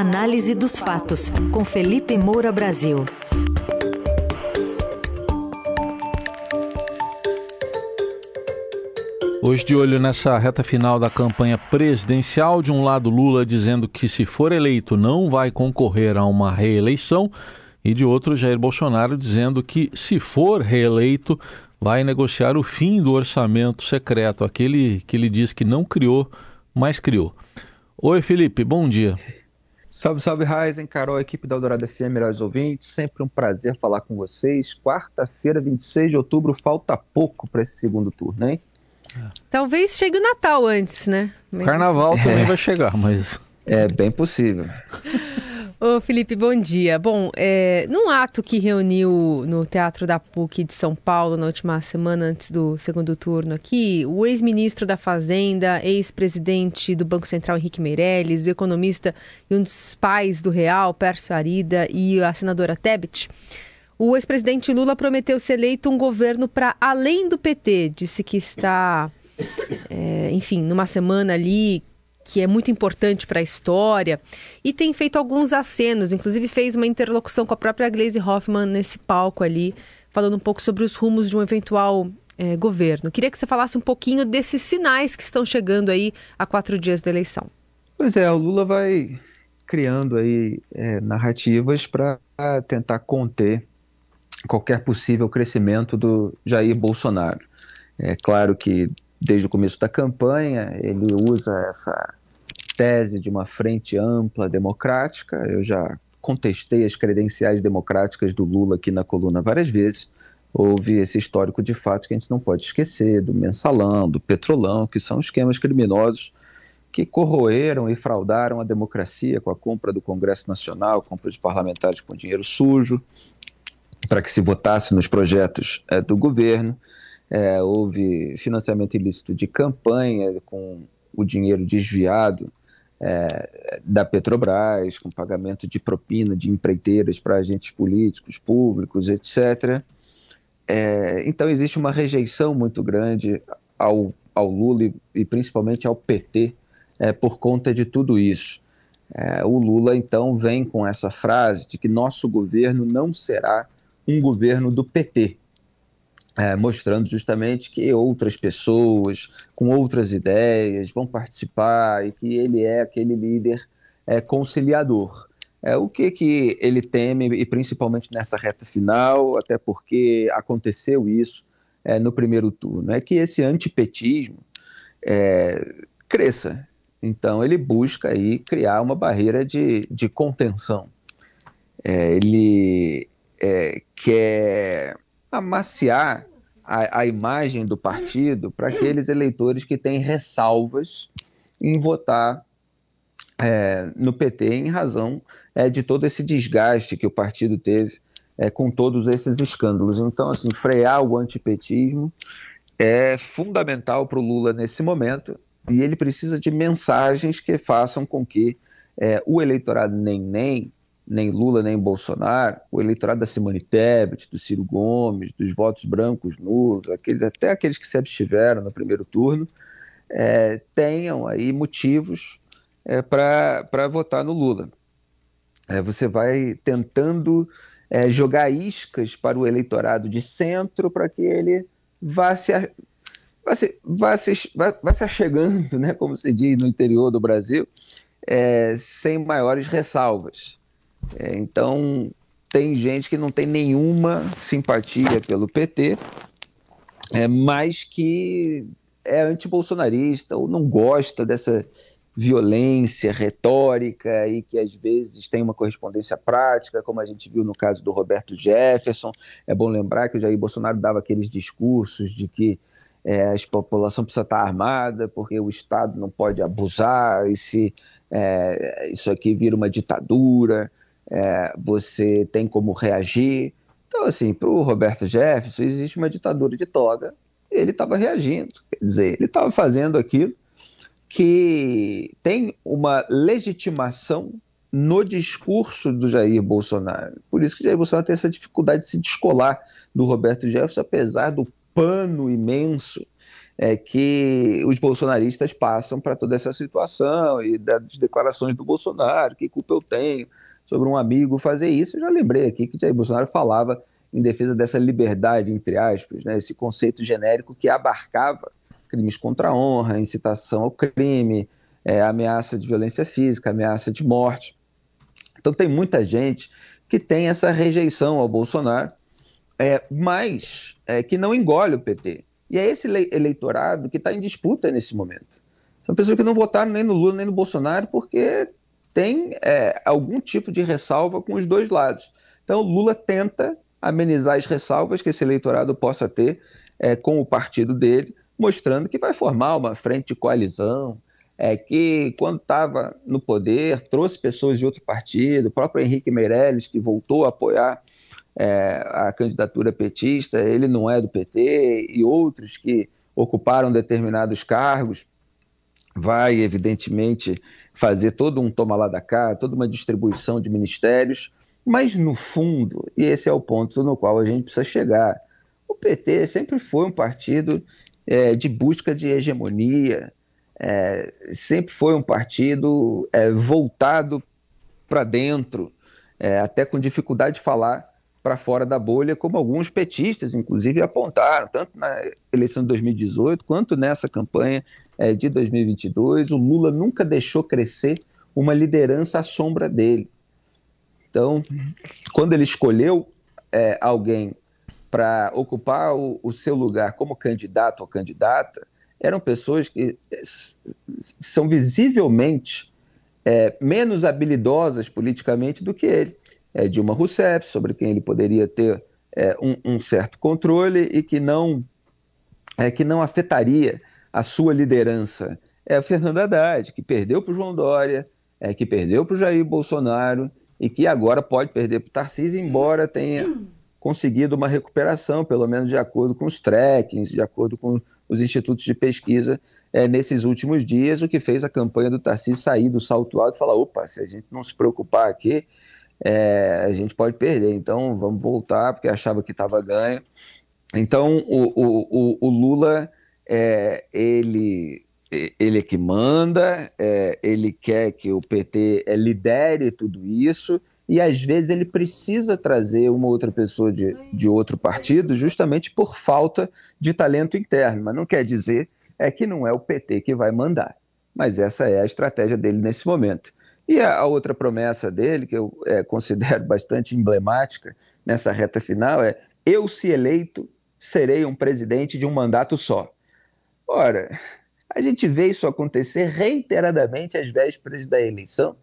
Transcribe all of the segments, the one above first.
Análise dos fatos, com Felipe Moura Brasil. Hoje, de olho nessa reta final da campanha presidencial, de um lado, Lula dizendo que, se for eleito, não vai concorrer a uma reeleição, e de outro, Jair Bolsonaro dizendo que, se for reeleito, vai negociar o fim do orçamento secreto, aquele que ele diz que não criou, mas criou. Oi, Felipe, bom dia. Salve, salve, Raizen, Carol, equipe da Eldorado FM, melhores ouvintes. Sempre um prazer falar com vocês. Quarta-feira, 26 de outubro, falta pouco para esse segundo turno, hein? Talvez chegue o Natal antes, né? Carnaval também vai chegar, mas. É bem possível. Ô Felipe, bom dia. Bom, é, num ato que reuniu no Teatro da PUC de São Paulo na última semana antes do segundo turno aqui, o ex-ministro da Fazenda, ex-presidente do Banco Central Henrique Meirelles, o economista e um dos pais do Real, Pércio Arida, e a senadora Tebet, o ex-presidente Lula prometeu ser eleito um governo para além do PT. Disse que está, é, enfim, numa semana ali que é muito importante para a história, e tem feito alguns acenos, inclusive fez uma interlocução com a própria Glaze Hoffman nesse palco ali, falando um pouco sobre os rumos de um eventual é, governo. Queria que você falasse um pouquinho desses sinais que estão chegando aí a quatro dias da eleição. Pois é, o Lula vai criando aí é, narrativas para tentar conter qualquer possível crescimento do Jair Bolsonaro. É claro que desde o começo da campanha ele usa essa tese de uma frente ampla democrática. Eu já contestei as credenciais democráticas do Lula aqui na coluna várias vezes. Houve esse histórico de fatos que a gente não pode esquecer, do mensalão, do petrolão, que são esquemas criminosos que corroeram e fraudaram a democracia com a compra do Congresso Nacional, compra de parlamentares com dinheiro sujo, para que se votasse nos projetos é, do governo. É, houve financiamento ilícito de campanha com o dinheiro desviado é, da Petrobras, com pagamento de propina de empreiteiras para agentes políticos, públicos, etc. É, então existe uma rejeição muito grande ao, ao Lula e, e principalmente ao PT é, por conta de tudo isso. É, o Lula então vem com essa frase de que nosso governo não será um governo do PT, é, mostrando justamente que outras pessoas com outras ideias vão participar e que ele é aquele líder é, conciliador. É, o que, que ele teme, e principalmente nessa reta final, até porque aconteceu isso é, no primeiro turno, é que esse antipetismo é, cresça. Então ele busca aí criar uma barreira de, de contenção. É, ele é, quer amaciar a, a imagem do partido para aqueles eleitores que têm ressalvas em votar é, no PT em razão é, de todo esse desgaste que o partido teve é, com todos esses escândalos. Então, assim, frear o antipetismo é fundamental para o Lula nesse momento e ele precisa de mensagens que façam com que é, o eleitorado nem nem nem Lula nem Bolsonaro, o eleitorado da Simone Tebet, do Ciro Gomes, dos votos brancos nulos, aqueles, até aqueles que se abstiveram no primeiro turno, é, tenham aí motivos é, para votar no Lula. É, você vai tentando é, jogar iscas para o eleitorado de centro para que ele vá se, vá se, vá se, vá, se achegando, né, como se diz no interior do Brasil, é, sem maiores ressalvas. É, então, tem gente que não tem nenhuma simpatia pelo PT, é, mas que é antibolsonarista ou não gosta dessa violência retórica e que às vezes tem uma correspondência prática, como a gente viu no caso do Roberto Jefferson. É bom lembrar que o Jair Bolsonaro dava aqueles discursos de que é, a população precisa estar armada porque o Estado não pode abusar e se é, isso aqui vira uma ditadura é, você tem como reagir. Então, assim, para o Roberto Jefferson, existe uma ditadura de toga, ele estava reagindo, quer dizer, ele estava fazendo aquilo que tem uma legitimação no discurso do Jair Bolsonaro. Por isso que Jair Bolsonaro tem essa dificuldade de se descolar do Roberto Jefferson, apesar do pano imenso é, que os bolsonaristas passam para toda essa situação e das declarações do Bolsonaro, que culpa eu tenho sobre um amigo fazer isso. Eu já lembrei aqui que Jair Bolsonaro falava em defesa dessa liberdade, entre aspas, né, esse conceito genérico que abarcava crimes contra a honra, incitação ao crime, é, ameaça de violência física, ameaça de morte. Então tem muita gente que tem essa rejeição ao Bolsonaro, é, mas é, que não engole o PT. E é esse eleitorado que está em disputa nesse momento. São pessoas que não votaram nem no Lula nem no Bolsonaro porque tem é, algum tipo de ressalva com os dois lados. Então Lula tenta amenizar as ressalvas que esse eleitorado possa ter é, com o partido dele, mostrando que vai formar uma frente de coalizão, é, que quando estava no poder trouxe pessoas de outro partido, o próprio Henrique Meirelles, que voltou a apoiar é, a candidatura petista, ele não é do PT, e outros que ocuparam determinados cargos, vai evidentemente fazer todo um toma lá da cá, toda uma distribuição de ministérios, mas no fundo, e esse é o ponto no qual a gente precisa chegar, o PT sempre foi um partido é, de busca de hegemonia, é, sempre foi um partido é, voltado para dentro, é, até com dificuldade de falar para fora da bolha, como alguns petistas, inclusive, apontaram, tanto na eleição de 2018 quanto nessa campanha é, de 2022. O Lula nunca deixou crescer uma liderança à sombra dele. Então, quando ele escolheu é, alguém para ocupar o, o seu lugar como candidato ou candidata, eram pessoas que são visivelmente é, menos habilidosas politicamente do que ele. É, Dilma Rousseff, sobre quem ele poderia ter é, um, um, certo controle e que não, é, que não afetaria a sua liderança. É a Fernanda Haddad, que perdeu para o João Dória, é, que perdeu para o Jair Bolsonaro e que agora pode perder para o Tarcísio, embora tenha conseguido uma recuperação, pelo menos de acordo com os trackings, de acordo com os institutos de pesquisa é, nesses últimos dias, o que fez a campanha do Tarcísio sair do salto alto e falar: opa, se a gente não se preocupar aqui, é, a gente pode perder, então vamos voltar, porque achava que estava ganho. Então, o, o, o, Lula, é, ele, ele é que manda, é, ele quer que o PT é, lidere tudo isso, e às vezes ele precisa trazer uma outra pessoa de, de outro partido justamente por falta de talento interno. Mas não quer dizer é que não é o PT que vai mandar. Mas essa é a estratégia dele nesse momento. E a, a outra promessa dele, que eu é, considero bastante emblemática nessa reta final, é: eu, se eleito, serei um presidente de um mandato só. Ora, a gente vê isso acontecer reiteradamente às vésperas da eleição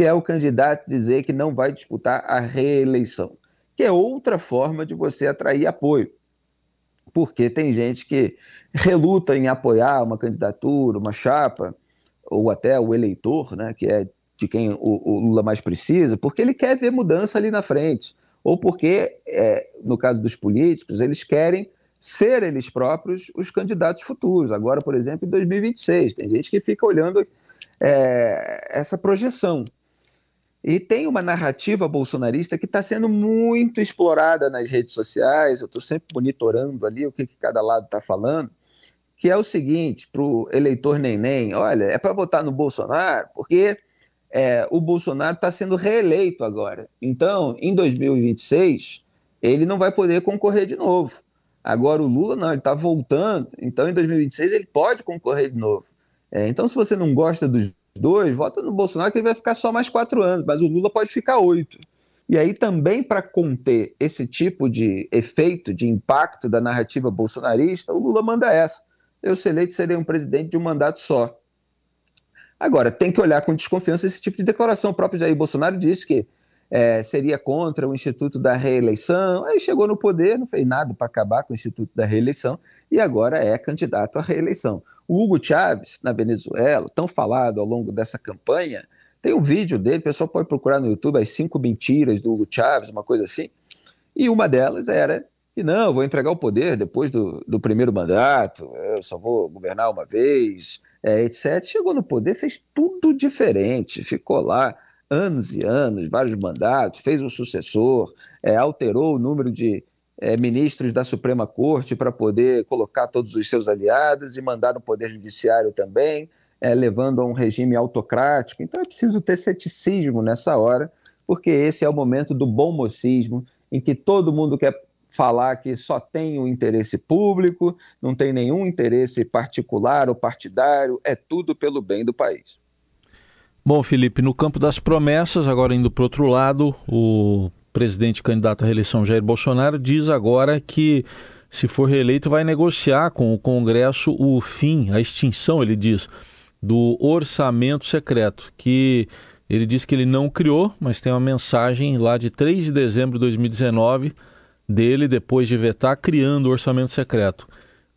que é o candidato dizer que não vai disputar a reeleição, que é outra forma de você atrair apoio. Porque tem gente que reluta em apoiar uma candidatura, uma chapa, ou até o eleitor, né, que é de quem o, o Lula mais precisa, porque ele quer ver mudança ali na frente, ou porque, é, no caso dos políticos, eles querem ser eles próprios os candidatos futuros. Agora, por exemplo, em 2026, tem gente que fica olhando é, essa projeção. E tem uma narrativa bolsonarista que está sendo muito explorada nas redes sociais. Eu estou sempre monitorando ali o que, que cada lado está falando. Que é o seguinte: para o eleitor neném, olha, é para votar no Bolsonaro, porque é, o Bolsonaro está sendo reeleito agora. Então, em 2026, ele não vai poder concorrer de novo. Agora, o Lula não, ele está voltando. Então, em 2026, ele pode concorrer de novo. É, então, se você não gosta dos dois, vota no Bolsonaro que ele vai ficar só mais quatro anos, mas o Lula pode ficar oito. E aí também para conter esse tipo de efeito, de impacto da narrativa bolsonarista, o Lula manda essa. Eu ser eleito serei um presidente de um mandato só. Agora, tem que olhar com desconfiança esse tipo de declaração. O próprio Jair Bolsonaro disse que é, seria contra o Instituto da Reeleição, aí chegou no poder, não fez nada para acabar com o Instituto da Reeleição e agora é candidato à reeleição. O Hugo Chávez, na Venezuela, tão falado ao longo dessa campanha, tem um vídeo dele, o pessoal pode procurar no YouTube as cinco mentiras do Hugo Chávez, uma coisa assim. E uma delas era que não, vou entregar o poder depois do, do primeiro mandato, eu só vou governar uma vez, é, etc. Chegou no poder, fez tudo diferente, ficou lá anos e anos, vários mandatos, fez um sucessor, é, alterou o número de é, ministros da Suprema Corte para poder colocar todos os seus aliados e mandar no Poder Judiciário também, é, levando a um regime autocrático. Então é preciso ter ceticismo nessa hora, porque esse é o momento do bom mocismo, em que todo mundo quer falar que só tem o interesse público, não tem nenhum interesse particular ou partidário, é tudo pelo bem do país. Bom, Felipe, no campo das promessas, agora indo para o outro lado, o presidente candidato à reeleição Jair Bolsonaro diz agora que, se for reeleito, vai negociar com o Congresso o fim, a extinção, ele diz, do orçamento secreto, que ele diz que ele não criou, mas tem uma mensagem lá de 3 de dezembro de 2019 dele, depois de vetar, criando o orçamento secreto.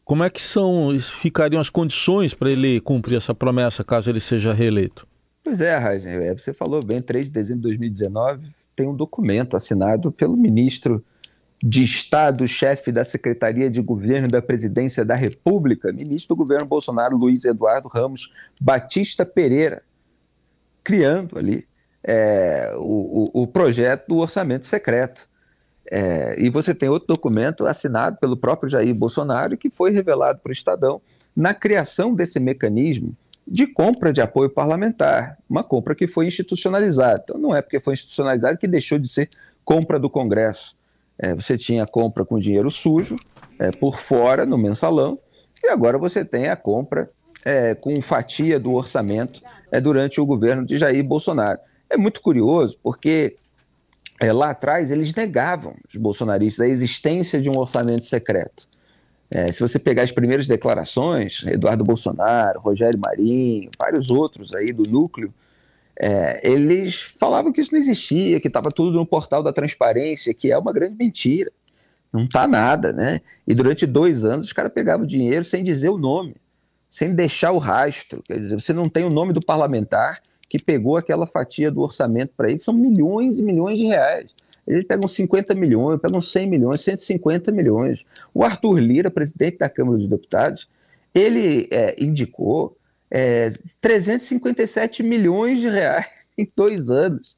Como é que são, ficariam as condições para ele cumprir essa promessa caso ele seja reeleito? Pois é, Raíssa, é, você falou bem, 3 de dezembro de 2019 tem um documento assinado pelo ministro de Estado, chefe da Secretaria de Governo da Presidência da República, ministro do governo Bolsonaro, Luiz Eduardo Ramos Batista Pereira, criando ali é, o, o, o, projeto do orçamento secreto. É, e você tem outro documento assinado pelo próprio Jair Bolsonaro que foi revelado para o Estadão na criação desse mecanismo de compra de apoio parlamentar, uma compra que foi institucionalizada. Então, não é porque foi institucionalizada que deixou de ser compra do Congresso. É, você tinha a compra com dinheiro sujo, é, por fora, no mensalão, e agora você tem a compra é, com fatia do orçamento é, durante o governo de Jair Bolsonaro. É muito curioso, porque é, lá atrás eles negavam, os bolsonaristas, a existência de um orçamento secreto. É, se você pegar as primeiras declarações, Eduardo Bolsonaro, Rogério Marinho, vários outros aí do núcleo, é, eles falavam que isso não existia, que estava tudo no portal da transparência, que é uma grande mentira. Não está nada, né? E durante dois anos os caras pegavam dinheiro sem dizer o nome, sem deixar o rastro. Quer dizer, você não tem o nome do parlamentar que pegou aquela fatia do orçamento para eles, são milhões e milhões de reais. Eles pegam 50 milhões, pegam 100 milhões, 150 milhões. O Arthur Lira, presidente da Câmara dos Deputados, ele é, indicou é, 357 milhões de reais em dois anos.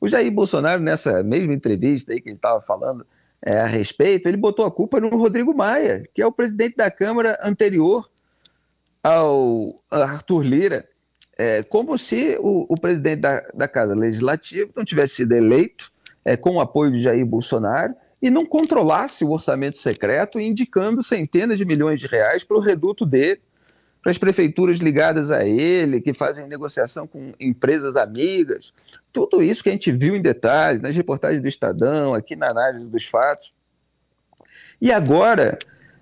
O Jair Bolsonaro, nessa mesma entrevista aí que ele estava falando é, a respeito, ele botou a culpa no Rodrigo Maia, que é o presidente da Câmara anterior ao Arthur Lira, é, como se o, o presidente da, da Casa Legislativa não tivesse sido eleito é, com o apoio de Jair Bolsonaro e não controlasse o orçamento secreto, indicando centenas de milhões de reais para o reduto dele, para as prefeituras ligadas a ele, que fazem negociação com empresas amigas. Tudo isso que a gente viu em detalhes nas reportagens do Estadão, aqui na análise dos fatos. E agora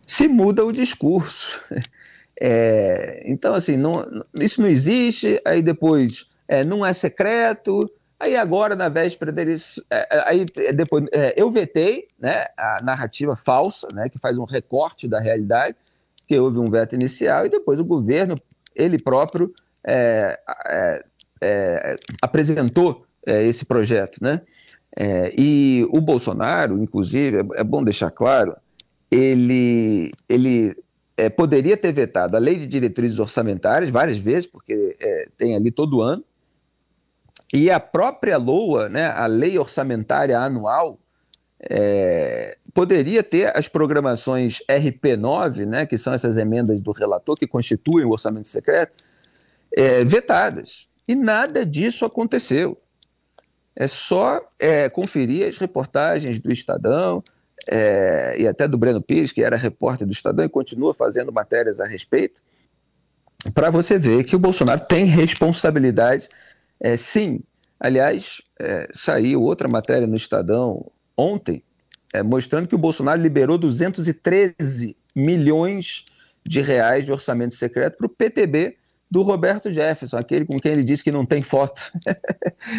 se muda o discurso. É, então, assim, não, isso não existe, aí depois é, não é secreto, Aí agora, na véspera deles, é, é, aí depois é, eu vetei né, a narrativa falsa, né, que faz um recorte da realidade, que houve um veto inicial, e depois o governo, ele próprio, é, é, é apresentou esse projeto. Né? e o Bolsonaro, inclusive, é, bom deixar claro, ele, ele poderia ter vetado a lei de diretrizes orçamentárias várias vezes, porque tem ali todo ano, e a própria LOA, né, a Lei Orçamentária Anual, é, poderia ter as programações RP9, né, que são essas emendas do relator que constituem o orçamento secreto, é, vetadas. E nada disso aconteceu. É só é, conferir as reportagens do Estadão é, e até do Breno Pires, que era repórter do Estadão e continua fazendo matérias a respeito, para você ver que o Bolsonaro tem responsabilidade é, sim, aliás, é, saiu outra matéria no Estadão ontem, é, mostrando que o Bolsonaro liberou 213 milhões de reais de orçamento secreto para o PTB do Roberto Jefferson, aquele com quem ele disse que não tem foto.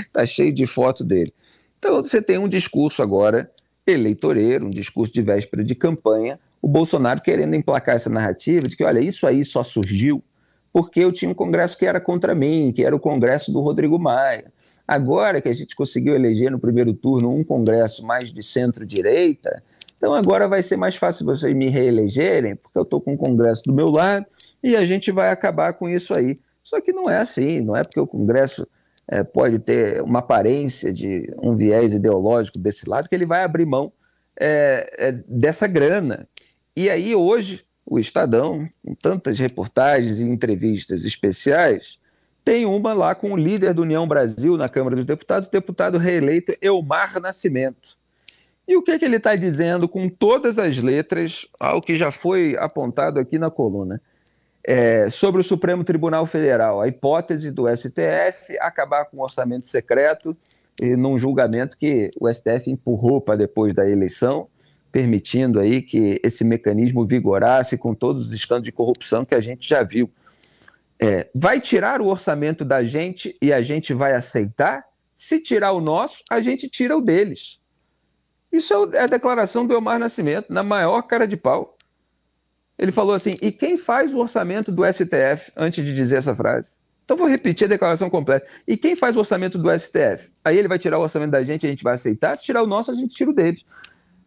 Está cheio de foto dele. Então você tem um discurso agora eleitoreiro, um discurso de véspera de campanha, o Bolsonaro querendo emplacar essa narrativa de que, olha, isso aí só surgiu porque eu tinha um Congresso que era contra mim, que era o Congresso do Rodrigo Maia. Agora que a gente conseguiu eleger no primeiro turno um Congresso mais de centro-direita, então agora vai ser mais fácil vocês me reelegerem, porque eu estou com o Congresso do meu lado e a gente vai acabar com isso aí. Só que não é assim, não é porque o Congresso é, pode ter uma aparência de um viés ideológico desse lado que ele vai abrir mão é, é, dessa grana. E aí hoje o Estadão, com tantas reportagens e entrevistas especiais, tem uma lá com o líder do União Brasil na Câmara dos Deputados, o deputado reeleito Elmar Nascimento. E o que, é que ele está dizendo com todas as letras ao que já foi apontado aqui na coluna? É, sobre o Supremo Tribunal Federal, a hipótese do STF acabar com o orçamento secreto e num julgamento que o STF empurrou para depois da eleição, permitindo aí que esse mecanismo vigorasse com todos os escândalos de corrupção que a gente já viu. É, vai tirar o orçamento da gente e a gente vai aceitar? Se tirar o nosso, a gente tira o deles. Isso é, é a declaração do Elmar Nascimento, na maior cara de pau. Ele falou assim: e quem faz o orçamento do STF antes de dizer essa frase? Então vou repetir a declaração completa. E quem faz o orçamento do STF? Aí ele vai tirar o orçamento da gente, a gente vai aceitar. Se tirar o nosso, a gente tira o deles.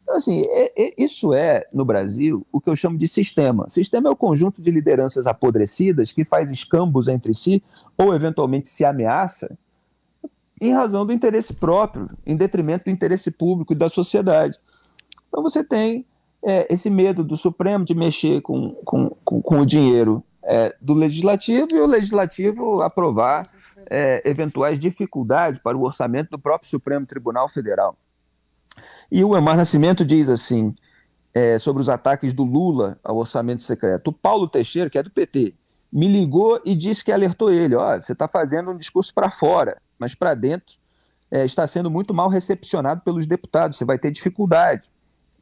Então, assim, é, é, isso é, no Brasil, o que eu chamo de sistema. Sistema é o conjunto de lideranças apodrecidas que faz escambos entre si ou, eventualmente, se ameaça em razão do interesse próprio, em detrimento do interesse público e da sociedade. Então, você tem é, esse medo do Supremo de mexer com, com, com, com o dinheiro é, do Legislativo e o Legislativo aprovar é, eventuais dificuldades para o orçamento do próprio Supremo Tribunal Federal. E o Emar Nascimento diz assim, é, sobre os ataques do Lula ao orçamento secreto. O Paulo Teixeira, que é do PT, me ligou e disse que alertou ele: ó, você está fazendo um discurso para fora, mas para dentro é, está sendo muito mal recepcionado pelos deputados, você vai ter dificuldade.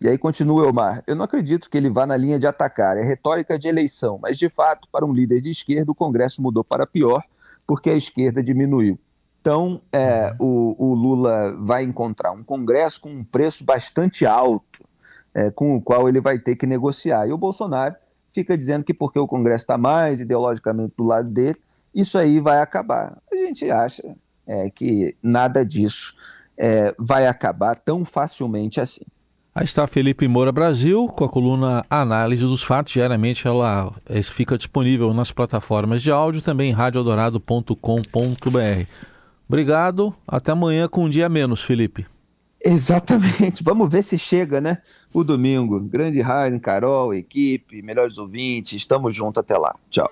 E aí continua o Elmar: eu não acredito que ele vá na linha de atacar, é retórica de eleição, mas de fato, para um líder de esquerda, o Congresso mudou para pior, porque a esquerda diminuiu. Então, é, uhum. o, o, Lula vai encontrar um Congresso com um preço bastante alto, é, com o qual ele vai ter que negociar. E o Bolsonaro fica dizendo que porque o Congresso está mais ideologicamente do lado dele, isso aí vai acabar. A gente acha é, que nada disso é, vai acabar tão facilmente assim. Aí está Felipe Moura Brasil com a coluna Análise dos Fatos. Diariamente ela é, fica disponível nas plataformas de áudio, também em radioeldorado.com.br. Obrigado. Até amanhã com um dia menos, Felipe. Exatamente. Vamos ver se chega, né? O domingo. Grande Raizen, Carol, equipe, melhores ouvintes. Estamos juntos até lá. Tchau.